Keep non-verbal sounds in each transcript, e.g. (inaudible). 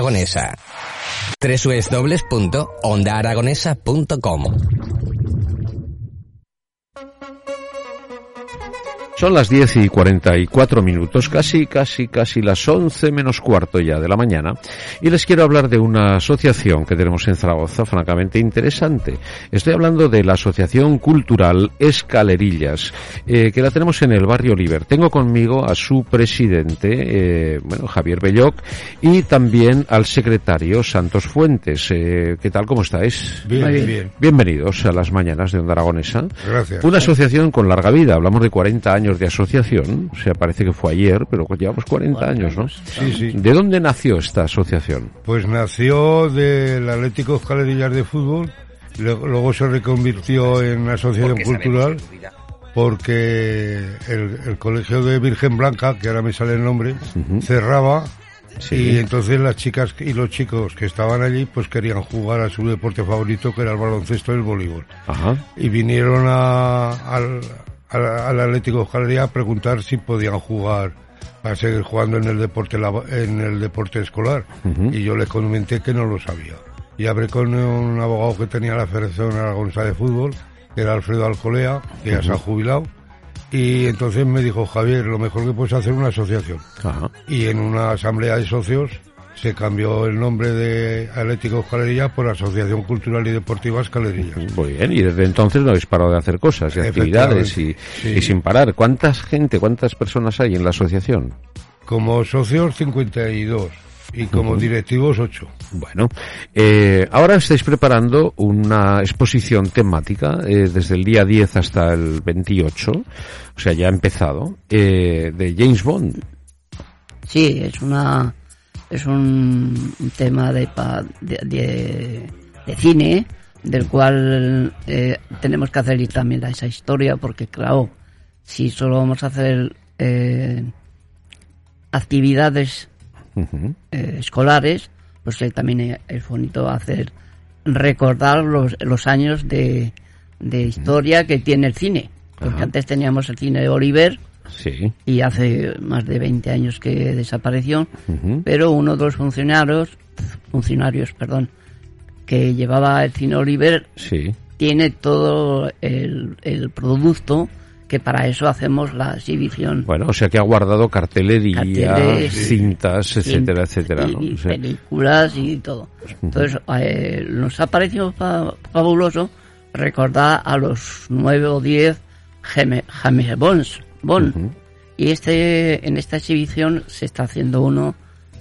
Aragonesa. www.ondaaragonesa.com Son las 10 y 44 minutos, casi, casi, casi las 11 menos cuarto ya de la mañana, y les quiero hablar de una asociación que tenemos en Zaragoza, francamente interesante. Estoy hablando de la Asociación Cultural Escalerillas, eh, que la tenemos en el barrio Oliver. Tengo conmigo a su presidente, eh, bueno, Javier Belloc, y también al secretario Santos Fuentes. Eh, ¿Qué tal, cómo estáis? Bien, bien. Bienvenidos a las mañanas de Onda Aragonesa. Gracias. Una asociación con larga vida, hablamos de 40 años de asociación, o sea, parece que fue ayer, pero llevamos 40 años, ¿no? Sí, sí. ¿De dónde nació esta asociación? Pues nació del Atlético Escalerillas de Fútbol, luego se reconvirtió en asociación cultural porque el, el colegio de Virgen Blanca, que ahora me sale el nombre, cerraba y entonces las chicas y los chicos que estaban allí pues querían jugar a su deporte favorito que era el baloncesto y el voleibol. Ajá. y vinieron a- al, al, al Atlético Escalería a preguntar si podían jugar para seguir jugando en el deporte en el deporte escolar. Y yo les comenté que no lo sabía. Y hablé con un abogado que tenía la Federación Aragonesa de Fútbol que era Alfredo Alcolea que ya se ha jubilado. Y entonces me dijo Javier lo mejor que puedes hacer es una asociación Ajá. y en una asamblea de socios se cambió el nombre de Atlético Escalería por Asociación Cultural y Deportiva Escalerillas. Muy bien, y desde entonces no habéis parado de hacer cosas y actividades y, Sí. y sin parar. ¿Cuántas gente, cuántas personas hay en la asociación? Como socios 52 y como directivos 8. Bueno, eh, ahora estáis preparando una exposición temática eh, desde el día 10 hasta el 28, o sea, ya ha empezado, eh, de James Bond. Sí, es una es un, tema de, pa- de, de- de cine del cual eh, tenemos que hacer y también esa historia porque claro, si solo vamos a hacer eh, actividades eh, escolares, pues eh, también es bonito hacer recordar los, los años de, de historia que tiene el cine. Porque Ajá. antes teníamos el cine de Oliver, Sí. y hace más de 20 años que desapareció, pero uno de los funcionarios, funcionarios, perdón, que llevaba el cine Oliver Sí. tiene todo el, el producto que para eso hacemos la exhibición. Bueno, o sea que ha guardado cartelería, Carteles, cintas, etcétera, etcétera, y, películas y todo. Entonces, eh, nos ha parecido fa- fabuloso recordar a los nueve o diez James Bonds, Bond. Y este, en esta exhibición se está haciendo uno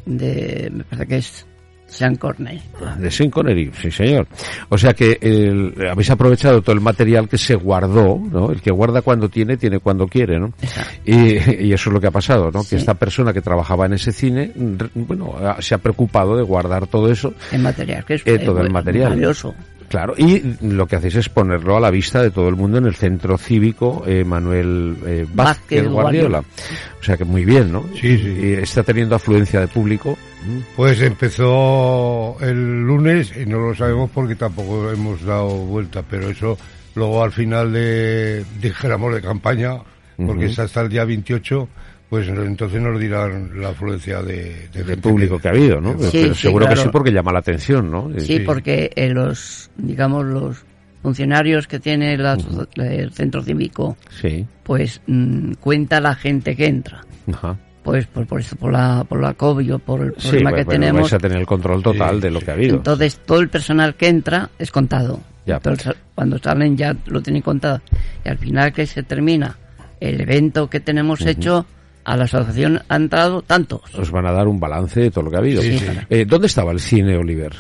de, me parece que es Sean Corney. De Sean Connery, sí señor. O sea que el- habéis aprovechado todo el material que se guardó, ¿no? El que guarda cuando tiene, tiene cuando quiere, ¿no? Y, y eso es lo que ha pasado, ¿no? Sí. Que esta persona que trabajaba en ese cine, bueno, se ha preocupado de guardar todo eso. El material, que es Eh, todo el eh, material. maravilloso. Claro, y lo que hacéis es ponerlo a la vista de todo el mundo en el centro cívico eh, Manuel eh, Vázquez Vázquez Guardiola. Guardiola. O sea que muy bien, ¿no? Sí, sí. Y está teniendo afluencia de público. Pues empezó el lunes y no lo sabemos porque tampoco hemos dado vuelta, pero eso luego al final de, dijéramos, de campaña, porque Ujú. es hasta el día 28, pues entonces nos dirán la afluencia de, de de gente público que ha habido, ¿no? Sí, Pero sí, seguro que sí porque llama la atención, ¿no? Sí, Sí. porque eh, los, digamos, los funcionarios que tiene la- el centro cívico, Sí. pues mm, cuenta la gente que entra. Ajá. Pues por, por eso, por la, por la COVID o por el Sí, problema bueno, que bueno, tenemos. vais a tener el control total Sí, de lo sí. que ha habido. Entonces todo el personal que entra es contado. Ya. Entonces cuando salen ya lo tienen contado. Y al final que se termina el evento que tenemos hecho, a la asociación ha entrado tantos. Os van a dar un balance de todo lo que ha habido. Sí, sí. Eh, ¿Dónde estaba el cine, Oliver?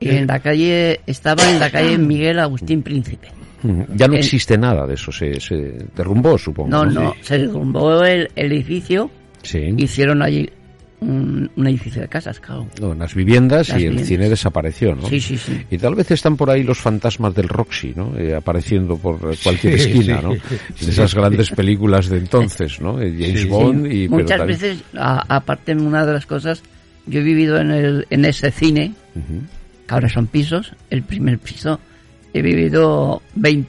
En la calle, estaba en la calle Miguel Agustín Príncipe. Ya no existe nada de eso, se, se derrumbó, supongo. No, no, se derrumbó el, el edificio, Sí. hicieron allí un, un edificio de casas, claro. No, las viviendas Las y el cine desapareció, ¿no? Sí, sí, sí. Y tal vez están por ahí los fantasmas del Roxy, ¿no? Eh, apareciendo por eh, cualquier Sí, esquina, sí. ¿no? (laughs) De esas grandes películas de entonces, ¿no? Eh, James Sí. Bond y... Muchas veces, a- aparte una de las cosas, yo he vivido en, el, en ese cine, que ahora son pisos, el primer piso, he vivido 20,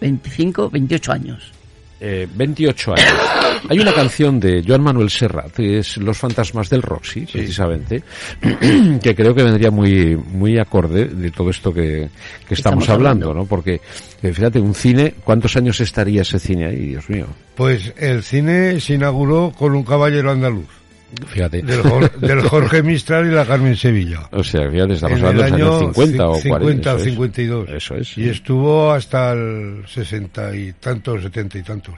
25, 28 años. Eh, 28 años. Hay una canción de Joan Manuel Serrat, que es Los fantasmas del Roxy, precisamente, (clears throat) que creo que vendría muy, muy acorde de todo esto que, que estamos, Estamos hablando, hablando. ¿no? Porque, eh, fíjate, un cine, ¿cuántos años estaría ese cine ahí, Dios mío? Pues el cine se inauguró con un caballero andaluz, Fíjate. del, (laughs) del Jorge Mistral y la Carmen Sevilla. O sea, fíjate, estamos en hablando de los años año 50 o 40. 50 o eso es. 52. Eso es. Y estuvo hasta el 60 y tantos, 70 y tantos.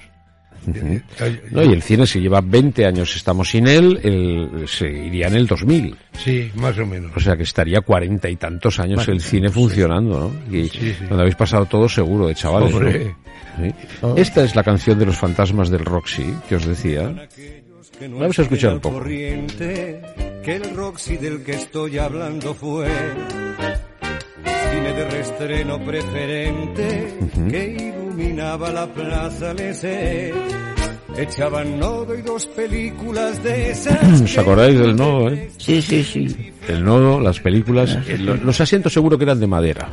Eh, eh, No, y el cine, si lleva 20 años estamos sin él, el, se iría en el 2000. Sí, más o menos. O sea que estaría cuarenta y tantos años el cine funcionando, ¿no? Y Sí, sí. donde habéis pasado todo seguro de chavales. ¿no? Hombre. Sí. Esta es la canción de los fantasmas del Roxy, que os decía. Que no Vamos a escuchar un poco. al corriente, que el Roxy del que estoy hablando fue cine de reestreno preferente que iluminaba la plaza Lesé. Echaban nodo y dos películas de esas. ¿Os acordáis del nodo, eh? Sí, sí, sí. El nodo, las películas. eh, lo- Los asientos seguro que eran de madera.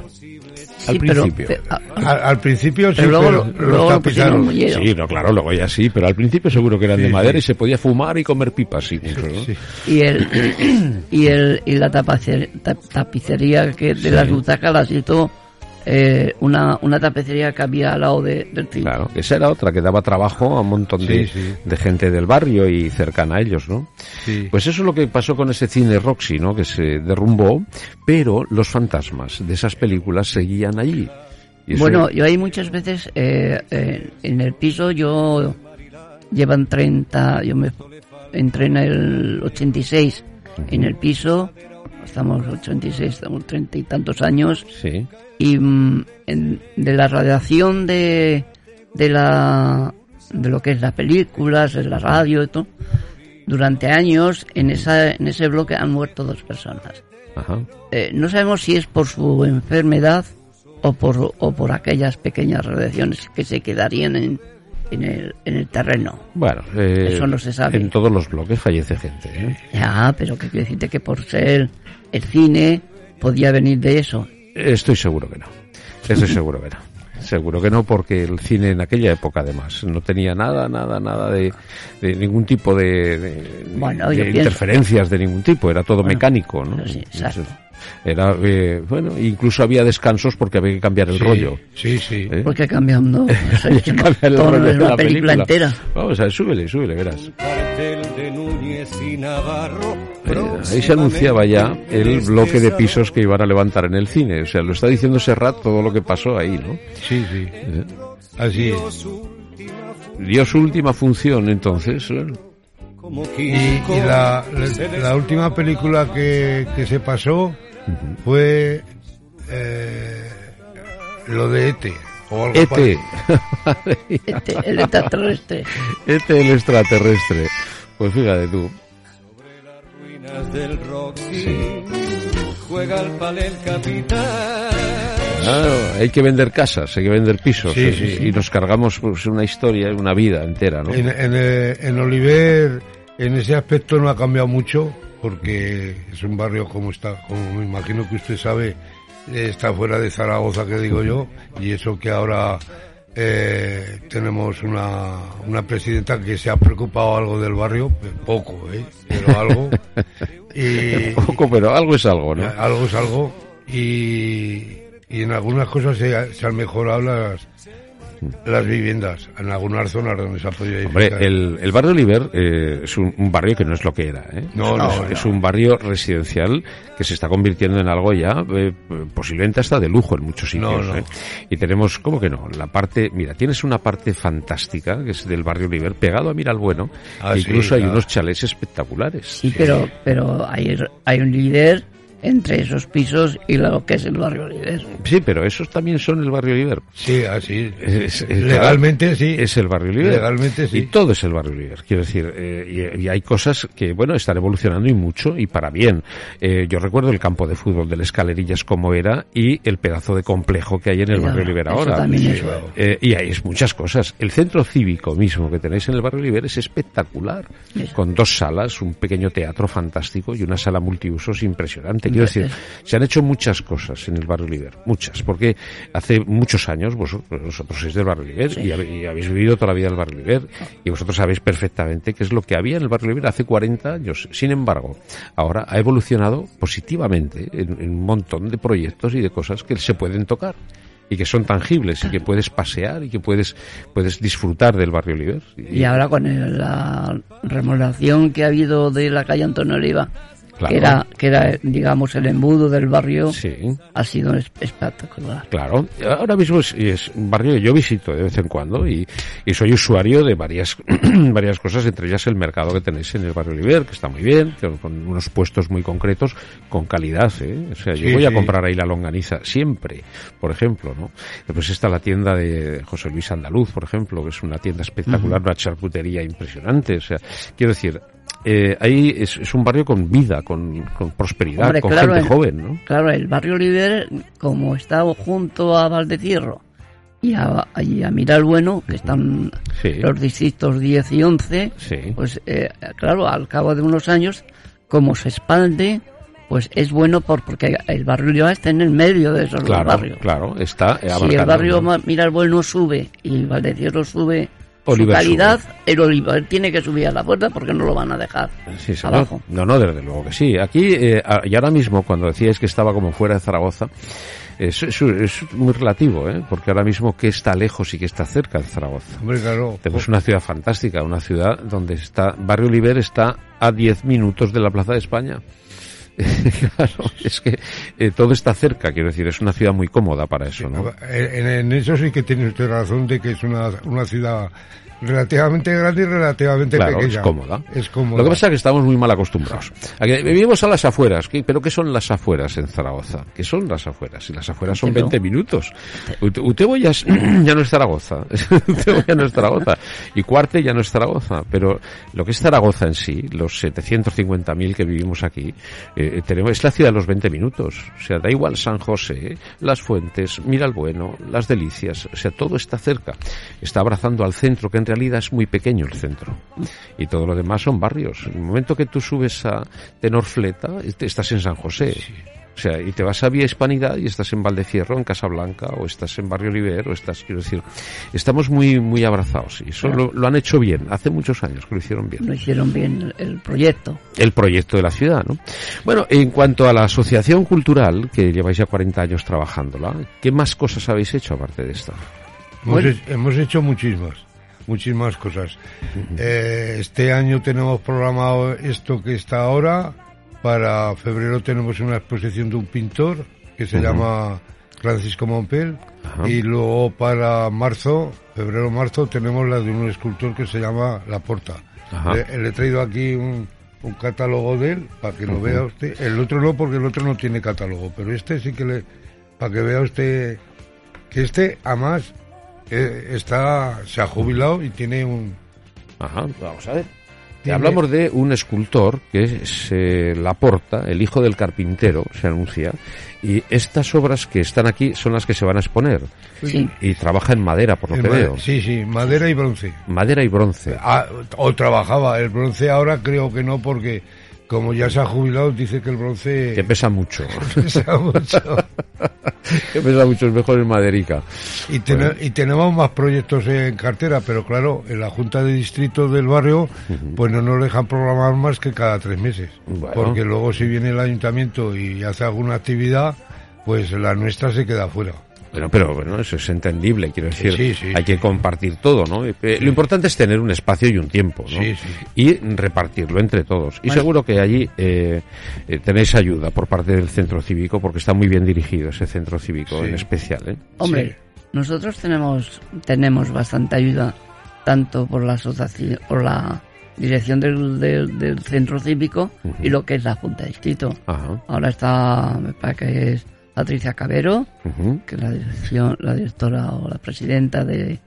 Al Sí, pero- principio. pe- ah, Al, al principio sí, Pero luego, pero lo- luego lo pusieron. Sí, no, claro, luego ya sí, pero al principio seguro que eran de Sí, madera sí. y se podía fumar y comer pipas incluso, ¿no? Sí. Y el (coughs) y el y la tapacer- ta- tapicería que de las butacas las hizo eh, una una tapicería que había al lado de, del cine. Claro, esa era otra que daba trabajo a un montón de, Sí, sí. de gente del barrio y cercana a ellos, ¿no? Sí. Pues eso es lo que pasó con ese cine Roxy, ¿no? Que se derrumbó, pero los fantasmas de esas películas seguían allí. Y Bueno, yo ahí muchas veces eh, eh, en el piso yo llevan 30, yo me entré en el 86 en el piso, estamos 86, estamos 30 y tantos años sí, y mm, de la radiación de de la de lo que es las películas, de la radio y todo, durante años en esa en ese bloque han muerto dos personas. ajá. Eh, no sabemos si es por su enfermedad o por o por aquellas pequeñas radiaciones que se quedarían en en el, en el terreno. Bueno, eh, Eso no se sabe. En todos los bloques fallece gente, ¿eh? Ya, pero que quiere decirte que por ser el cine podía venir de eso. Estoy seguro que no. Estoy seguro que no. Seguro que no, porque el cine en aquella época, además, no tenía nada, nada, nada de, de ningún tipo de, de- Bueno, de yo pienso- interferencias de ningún tipo. Era todo Bueno, mecánico, ¿no? sí, exacto. Era, eh, bueno, incluso había descansos porque había que cambiar el Sí, rollo. Sí, sí. ¿eh? Porque cambiando (laughs) que cambiar el rollo de una la película, entera. Vamos a ver, súbele, súbele, verás. Eh, ahí se anunciaba ya el bloque de pisos que iban a levantar en el cine. O sea, lo está diciendo Serrat todo lo que pasó ahí, ¿no? Sí, sí. Así es. Dio su última función entonces. ¿eh? Y, y la, la- la última película que, que se pasó fue eh, lo de ET. O algo ET. parecido. (laughs) Este, el extraterrestre. ET el extraterrestre. Pues fíjate tú. ruinas del Roxy. Juega al palé el capitán. Claro, hay que vender casas, hay que vender pisos. Sí, ¿eh? sí. Y nos cargamos pues, una historia, una vida entera, ¿no? En, en, eh, en Oliver, en ese aspecto no ha cambiado mucho, porque es un barrio como está, como me imagino que usted sabe, eh, está fuera de Zaragoza, que digo yo, y eso que ahora eh, tenemos una, una presidenta que se ha preocupado algo del barrio, pues poco, ¿eh? pero algo. (laughs) y, Poco, pero algo es algo, ¿no? algo es algo, y, y en algunas cosas se, se han mejorado las, las viviendas, en algunas zonas donde se ha podido Hombre, el, el barrio Oliver eh, es un, un barrio que no es lo que era. ¿eh? No, no, es, no. es un barrio residencial que se está convirtiendo en algo ya eh, posiblemente hasta de lujo en muchos sitios. No, no. ¿eh? Y tenemos, ¿cómo que no? La parte, mira, tienes una parte fantástica que es del barrio Oliver, pegado a Miralbueno, Ah, sí, incluso hay claro. unos chalés espectaculares. Sí, pero, pero hay, hay un líder entre esos pisos y lo que es el barrio líder. Sí, pero esos también son el barrio Oliver. Sí, así. Es- es- Legalmente sí. Es el barrio Oliver. Legalmente sí. Y todo es el barrio Oliver. Quiero decir, eh, y, y hay cosas que, bueno, están evolucionando y mucho y para bien. Eh, yo recuerdo el campo de fútbol de las Escalerillas como era y el pedazo de complejo que hay en el barrio Oliver eso ahora. también es- Eh, y hay es muchas cosas. El centro cívico mismo que tenéis en el barrio Oliver es espectacular. Con dos salas, un pequeño teatro fantástico y una sala multiusos impresionante. Quiero decir, se han hecho muchas cosas en el barrio Oliver, muchas, porque hace muchos años vosotros, vosotros sois del barrio Oliver y, habéis vivido toda la vida en el barrio Oliver y vosotros sabéis perfectamente qué es lo que había en el barrio Oliver hace 40 años. Sin embargo, ahora ha evolucionado positivamente en, en un montón de proyectos y de cosas que se pueden tocar y que son tangibles y que puedes pasear y que puedes puedes disfrutar del barrio Oliver. Y, ahora con la remodelación que ha habido de la calle Antonio Oliva, que, era, que era, digamos, el embudo del barrio, ha sido espectacular. Claro, ahora mismo es, un barrio que yo visito de vez en cuando y, soy usuario de varias, (clears throat) varias cosas, entre ellas el mercado que tenéis en el barrio Oliver, que está muy bien, con, unos puestos muy concretos, con calidad. ¿eh? O sea, yo voy a comprar ahí la longaniza siempre, por ejemplo. ¿no? Después está la tienda de José Luis Andaluz, por ejemplo, que es una tienda espectacular, una charcutería impresionante. O sea, quiero decir, eh, ahí es, un barrio con vida, con, prosperidad, con gente joven, ¿no? Claro, el barrio Oliver, como está junto a Valdecierro y a, y a Miral Bueno, que están los distritos 10 y 11, pues eh, claro, al cabo de unos años, como se expande, pues es bueno por, porque el barrio está en el medio de esos claro, barrios. Claro, está. Si el barrio Miral Bueno sube y Valdecierro sube su calidad, el Oliver tiene que subir a la puerta porque no lo van a dejar sí, abajo. No, no, desde luego que sí. Aquí, eh, y ahora mismo, cuando decíais que estaba como fuera de Zaragoza, es, es, muy relativo, ¿eh? porque ahora mismo que está lejos y que está cerca de Zaragoza. Hombre, claro. Tenemos una ciudad fantástica, una ciudad donde está, Barrio Oliver está a 10 minutos de la Plaza de España. (laughs) claro, es que eh, todo está cerca, quiero decir, es una ciudad muy cómoda para eso, ¿no? En, eso sí que tiene usted razón de que es una, una ciudad relativamente grande y relativamente claro, pequeña. Es cómoda. es cómoda. Lo que pasa es que estamos muy mal acostumbrados. vivimos a las afueras, ¿pero qué son las afueras en Zaragoza? ¿Qué son las afueras? Y las afueras son 20 minutos. Utebo ya, (clears throat) ya no es Zaragoza. (laughs) Utebo ya no es Zaragoza. Y Cuarte ya no es Zaragoza. Pero lo que es Zaragoza en sí, los 750.000 que vivimos aquí, eh, tenemos, es la ciudad de los 20 minutos. O sea, da igual San José, Las Fuentes, Mira el Bueno, Las Delicias. O sea, todo está cerca. Está abrazando al centro que en realidad es muy pequeño el centro. Y todo lo demás son barrios. En el momento que tú subes a Tenorfleta, estás en San José. O sea, y te vas a Vía Hispanidad y estás en Valdefierro, en Casablanca, o estás en Barrio Oliver, o estás, quiero decir, estamos muy, muy abrazados. Y eso lo, han hecho bien. Hace muchos años que lo hicieron bien. Lo hicieron bien el proyecto. El proyecto de la ciudad, ¿no? Bueno, en cuanto a la asociación cultural, que lleváis ya 40 años trabajándola, ¿qué más cosas habéis hecho aparte de esta? hemos hecho muchísimas muchísimas cosas. Eh, este año tenemos programado esto que está ahora. Para febrero tenemos una exposición de un pintor que se llama Francisco Mompel. Y luego para marzo, febrero-marzo, tenemos la de un escultor que se llama La Porta. Le, he traído aquí un, un catálogo de él para que lo vea usted. El otro no, porque el otro no tiene catálogo, pero este sí que le. para que vea usted que este, además, eh, está, se ha jubilado y tiene un... Ajá, vamos a ver. Hablamos de un escultor que se la porta, el hijo del carpintero, se anuncia, y estas obras que están aquí son las que se van a exponer. Sí. Y trabaja en madera, por lo que veo. Sí, sí, madera y bronce. Madera y bronce. Ah, o trabajaba, el bronce ahora creo que no, porque como ya se ha jubilado, dice que el bronce... Que pesa mucho. (laughs) pesa mucho. (laughs) que pesa mucho, es mejor en maderica. Y, y, tenemos más proyectos en cartera, pero claro, en la Junta de Distrito del barrio, pues no nos dejan programar más que cada tres meses. Porque luego si viene el ayuntamiento y hace alguna actividad, pues la nuestra se queda fuera. Bueno, pero bueno, eso es entendible, quiero decir, hay que compartir todo, ¿no? Eh, lo importante es tener un espacio y un tiempo, ¿no? Y repartirlo entre todos. Y seguro que allí eh, eh, tenéis ayuda por parte del centro cívico, porque está muy bien dirigido ese centro cívico en especial, ¿eh? Hombre, nosotros tenemos tenemos bastante ayuda, tanto por la asociación, por la dirección del, del, centro cívico y lo que es la Junta de Distrito. Ahora está, me parece que es Patricia Cabero, que es la, dirección, la directora o la presidenta de,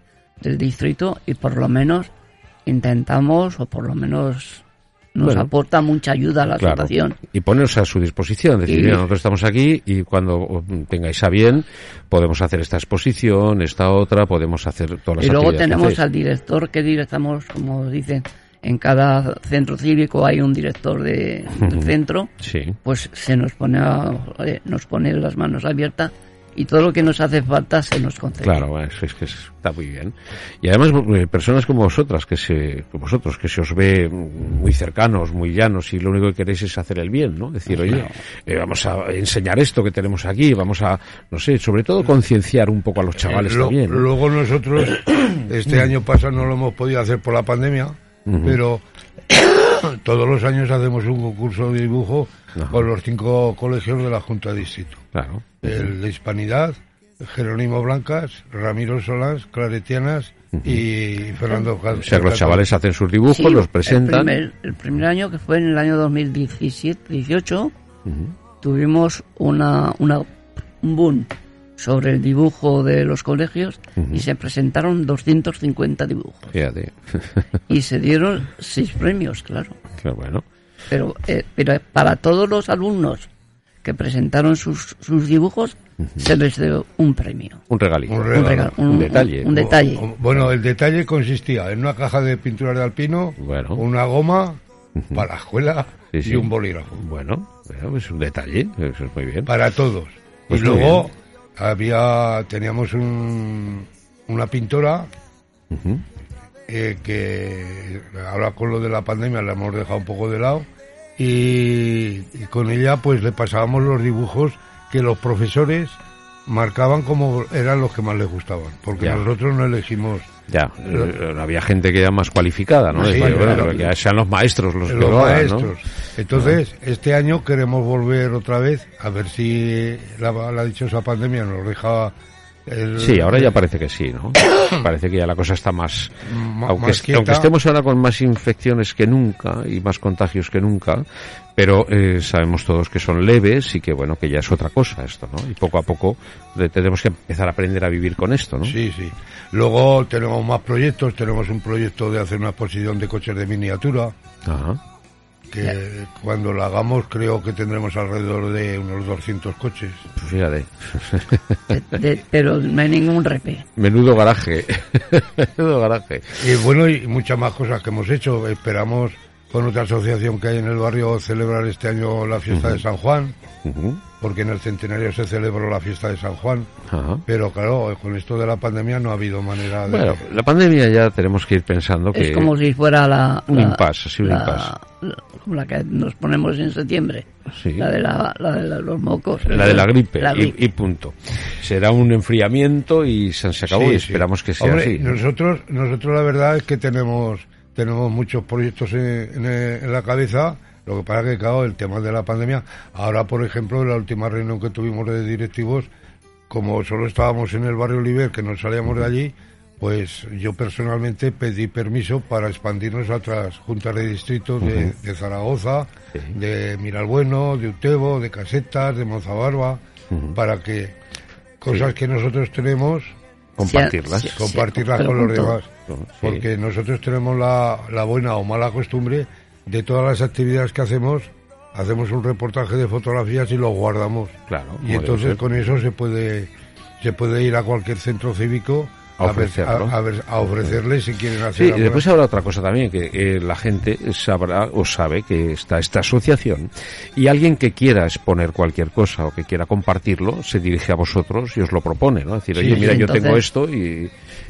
del distrito, y por lo menos intentamos, o por lo menos nos aporta mucha ayuda a la situación. Y ponerse a su disposición, decir, mira, nosotros estamos aquí y cuando tengáis a bien podemos hacer esta exposición, esta otra, podemos hacer todas las Y luego tenemos al director que directamos, como dicen, en cada centro cívico hay un director de, del centro, Sí. pues se nos pone, a- eh, nos pone las manos abiertas y todo lo que nos hace falta se nos concede. Claro, eso es que es- está muy bien. Y además, eh, personas como vosotras, que se, como vosotros, que se os ve muy cercanos, muy llanos, y lo único que queréis es hacer el bien, ¿no? Decir, oye, eh, vamos a enseñar esto que tenemos aquí, vamos a, no sé, sobre todo concienciar un poco a los chavales Lo- también. ¿no? Luego nosotros, (coughs) este año pasado no lo hemos podido hacer por la pandemia, pero (coughs) todos los años hacemos un concurso de dibujo Ajá. con los cinco colegios de la Junta de Distrito. Claro. El de Hispanidad, Jerónimo Blancas, Ramiro Solans, Claretianas y Fernando Cal- O sea, que los chavales hacen sus dibujos, Sí, los presentan. El primer, el primer año, que fue en el año 2017-18, tuvimos una, una, un boom sobre el dibujo de los colegios y se presentaron 250 dibujos. Fíjate. (laughs) Y se dieron seis premios, claro. Qué bueno. Pero, eh, pero para todos los alumnos que presentaron sus, sus dibujos, se les dio un premio. Un regalito. Un Un, regalo. regalo, un detalle. Un, detalle. O- Bueno, el detalle consistía en una caja de pinturas de alpino, Bueno. una goma para la escuela Sí, sí. y un bolígrafo. Bueno, pues un detalle, eso es muy bien. para todos. Pues y luego había teníamos un, una pintora eh, que ahora con lo de la pandemia la hemos dejado un poco de lado y, y con ella pues le pasábamos los dibujos que los profesores marcaban como eran los que más les gustaban porque Ya. nosotros no elegimos Ya, había gente que era más cualificada, ¿no? Sí, Decía, bueno, claro. que sean los maestros los, que lo hagan, ¿no? Entonces, este año queremos volver otra vez, a ver si la, la dichosa pandemia nos deja... el- Sí, ahora ya parece que sí, ¿no? (coughs) parece que ya la cosa está más... Aunque, más est- quieta. aunque estemos ahora con más infecciones que nunca y más contagios que nunca, pero eh, sabemos todos que son leves y que, bueno, que ya es otra cosa esto, ¿no? Y poco a poco tenemos que empezar a aprender a vivir con esto, ¿no? Sí, sí. Luego tenemos más proyectos. Tenemos un proyecto de hacer una exposición de coches de miniatura, Ajá. Que cuando la hagamos creo que tendremos alrededor de unos 200 coches. Pues fíjate. De- de- pero no hay ningún repe. Menudo garaje. (laughs) Menudo garaje. Y bueno, y muchas más cosas que hemos hecho. Esperamos con otra asociación que hay en el barrio celebrar este año la fiesta de San Juan, porque en el centenario se celebró la fiesta de San Juan. Ajá. Pero claro, con esto de la pandemia no ha habido manera de... Bueno, la pandemia ya tenemos que ir pensando que... Es como si fuera la... Un impasse, sí, un impasse. La- como la que nos ponemos en septiembre. Sí. La de, la, la de la- los mocos. La de la gripe, La y- gripe. Y, punto. Será un enfriamiento y se, se acabó Sí, y sí. esperamos que sea Hombre, así. ¿no? Nosotros, nosotros la verdad es que tenemos, tenemos muchos proyectos en, en- en la cabeza. Lo que pasa que, claro, el tema de la pandemia. Ahora, por ejemplo, en la última reunión que tuvimos de directivos, como solo estábamos en el barrio Oliver, que no salíamos de allí, pues yo personalmente pedí permiso para expandirnos a otras juntas de distrito de, de Zaragoza, Sí. de Miralbueno, de Utebo, de Casetas, de Mozabarba, para que cosas que nosotros tenemos Compartirlas. Sí, compartirlas con los demás. Sí. Porque nosotros tenemos la, la buena o mala costumbre de todas las actividades que hacemos, hacemos un reportaje de fotografías y lo guardamos. Claro, Y entonces con eso se puede, se puede ir a cualquier centro cívico A ofrecerlo. a- a ver- a ofrecerle si quieren hacer Sí, y después habrá otra cosa también, que eh, la gente sabrá o sabe que está esta asociación y alguien que quiera exponer cualquier cosa o que quiera compartirlo se dirige a vosotros y os lo propone, ¿no? Es decir, Sí, oye, mira, yo tengo esto y,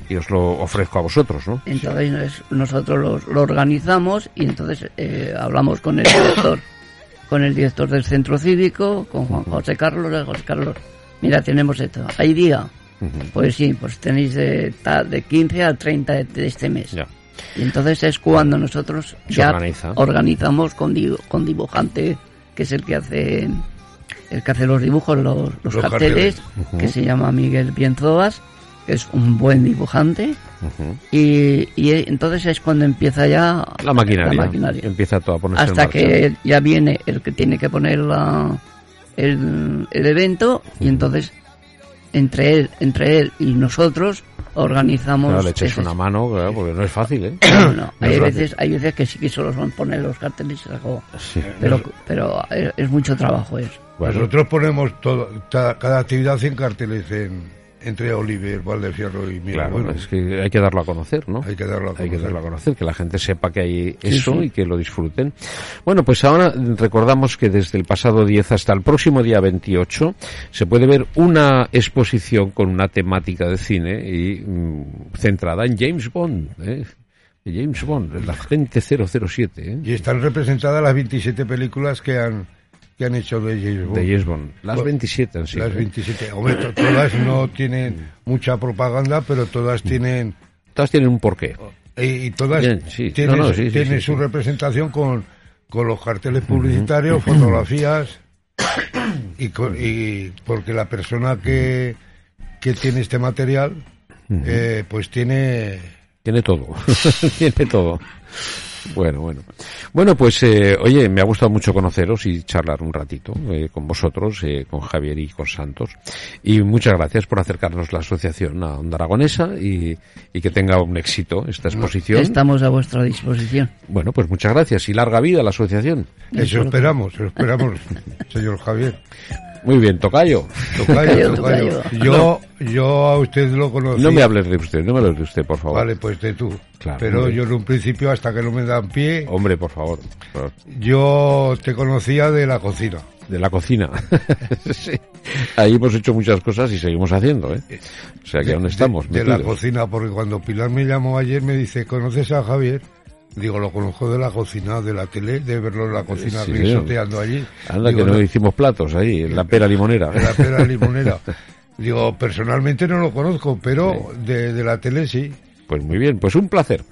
y os lo ofrezco a vosotros, ¿no? Entonces nos- nosotros lo, lo organizamos y entonces eh, hablamos con el director, (coughs) con el director del centro cívico, con Juan José Carlos, José Carlos, mira, tenemos esto, hay día, pues sí, pues tenéis de, ta- de 15 al 30 de, de este mes. Ya. Y entonces es cuando nosotros Se ya organiza. organizamos con, di- con dibujante, que es el que hace el que hace los dibujos, los, los Los carteles, que se llama Miguel Bienzoas, que es un buen dibujante. Y, y entonces es cuando empieza ya La maquinaria, la maquinaria. empieza todo a ponerse hasta que ya viene el que tiene que poner la, el, el evento y entonces entre él entre él y nosotros organizamos Claro, le echáis ese- una mano, claro, porque no es fácil, ¿eh? No, no, No hay es veces hay veces que sí que solo son poner los carteles y se acabó. Sí. pero pero es, es mucho trabajo eso Bueno, Nosotros ponemos todo, cada actividad en carteles en, entre Oliver, Valdefierro y Miguel Claro, Bueno. es que hay que darlo a conocer, ¿no? Hay que darlo a Hay que conocer. darlo a conocer, que la gente sepa que hay eso y que lo disfruten. Bueno, pues ahora recordamos que desde el pasado 10 hasta el próximo día 28 se puede ver una exposición con una temática de cine y mm, centrada en James Bond, ¿eh? James Bond, el agente 007, ¿eh? Y están representadas las 27 películas que han, que han hecho de James Bond. De James Bond. Las Pues, 27 han sido. Las ¿eh? 27. Hombre, to- todas no (laughs) tienen mucha propaganda, pero todas tienen... Todas tienen un porqué. Y, y todas Bien, sí. tienen, No, no, sí, sí, tienen sí, su representación con, con los carteles publicitarios, (coughs) fotografías y, con- y (coughs) porque la persona que, que tiene este material eh, pues tiene Tiene todo. (laughs) Tiene todo. Bueno, bueno. Bueno, pues, eh, oye, me ha gustado mucho conoceros y charlar un ratito eh, con vosotros, eh, con Javier y con Santos. Y muchas gracias por acercarnos la asociación a Onda Aragonesa y, y que tenga un éxito esta exposición. Estamos a vuestra disposición. Bueno, pues muchas gracias y larga vida a la asociación. eso esperamos eso esperamos (laughs) señor Javier Muy bien, Tocayo. Tocayo, Tocayo, tocayo. tocayo. yo yo a usted lo conocí No me hables de usted, no me hables de usted, por favor. vale pues de tú Claro, pero hombre. yo en un principio hasta que no me dan pie Hombre, por favor. por- yo te conocía de la cocina De la cocina. (laughs) Sí. Ahí hemos hecho muchas cosas y seguimos haciendo, ¿eh? O sea que aún estamos de, de la cocina, porque cuando Pilar me llamó ayer me dice, ¿conoces a Javier? Digo, lo conozco de la cocina, de la tele, de verlo en la cocina Sí, risoteando allí. Anda Digo, que no hicimos platos ahí, en la pera limonera. de la pera limonera. (laughs) Digo, personalmente no lo conozco, pero de, de la tele sí. Pues muy bien, pues un placer.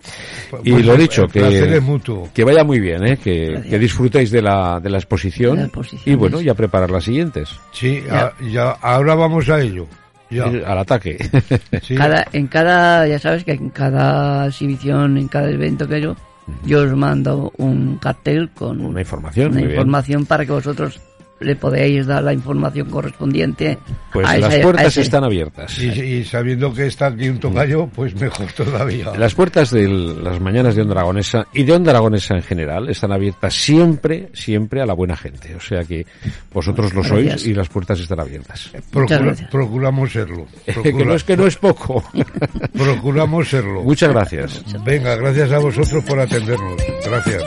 Y Pues lo el- dicho, que, es mutuo. que vaya muy bien, ¿eh? que, que disfrutéis de la, de la exposición. De la exposición, y bueno, ya preparar las siguientes. Sí, Ya. a- ya, ahora vamos a ello. Ya, Al ataque. (laughs) sí. Cada, en cada, ya sabes que en cada exhibición, en cada evento que yo, yo os mando un cartel con Una información, una bien. información para que vosotros le podéis dar la información correspondiente. Pues a las ese- a puertas ese- están abiertas. Y, y sabiendo que está aquí un tocayo, pues mejor todavía. (laughs) Las puertas de las mañanas de Onda Aragonesa y de Onda Aragonesa en general están abiertas siempre, siempre a la buena gente. O sea que vosotros lo sois Gracias. y las puertas están abiertas. Procura- gracias. procuramos serlo. (laughs) que Procura- no es que no es poco. (laughs) procuramos serlo. Muchas gracias. Venga, gracias a vosotros por atendernos. Gracias.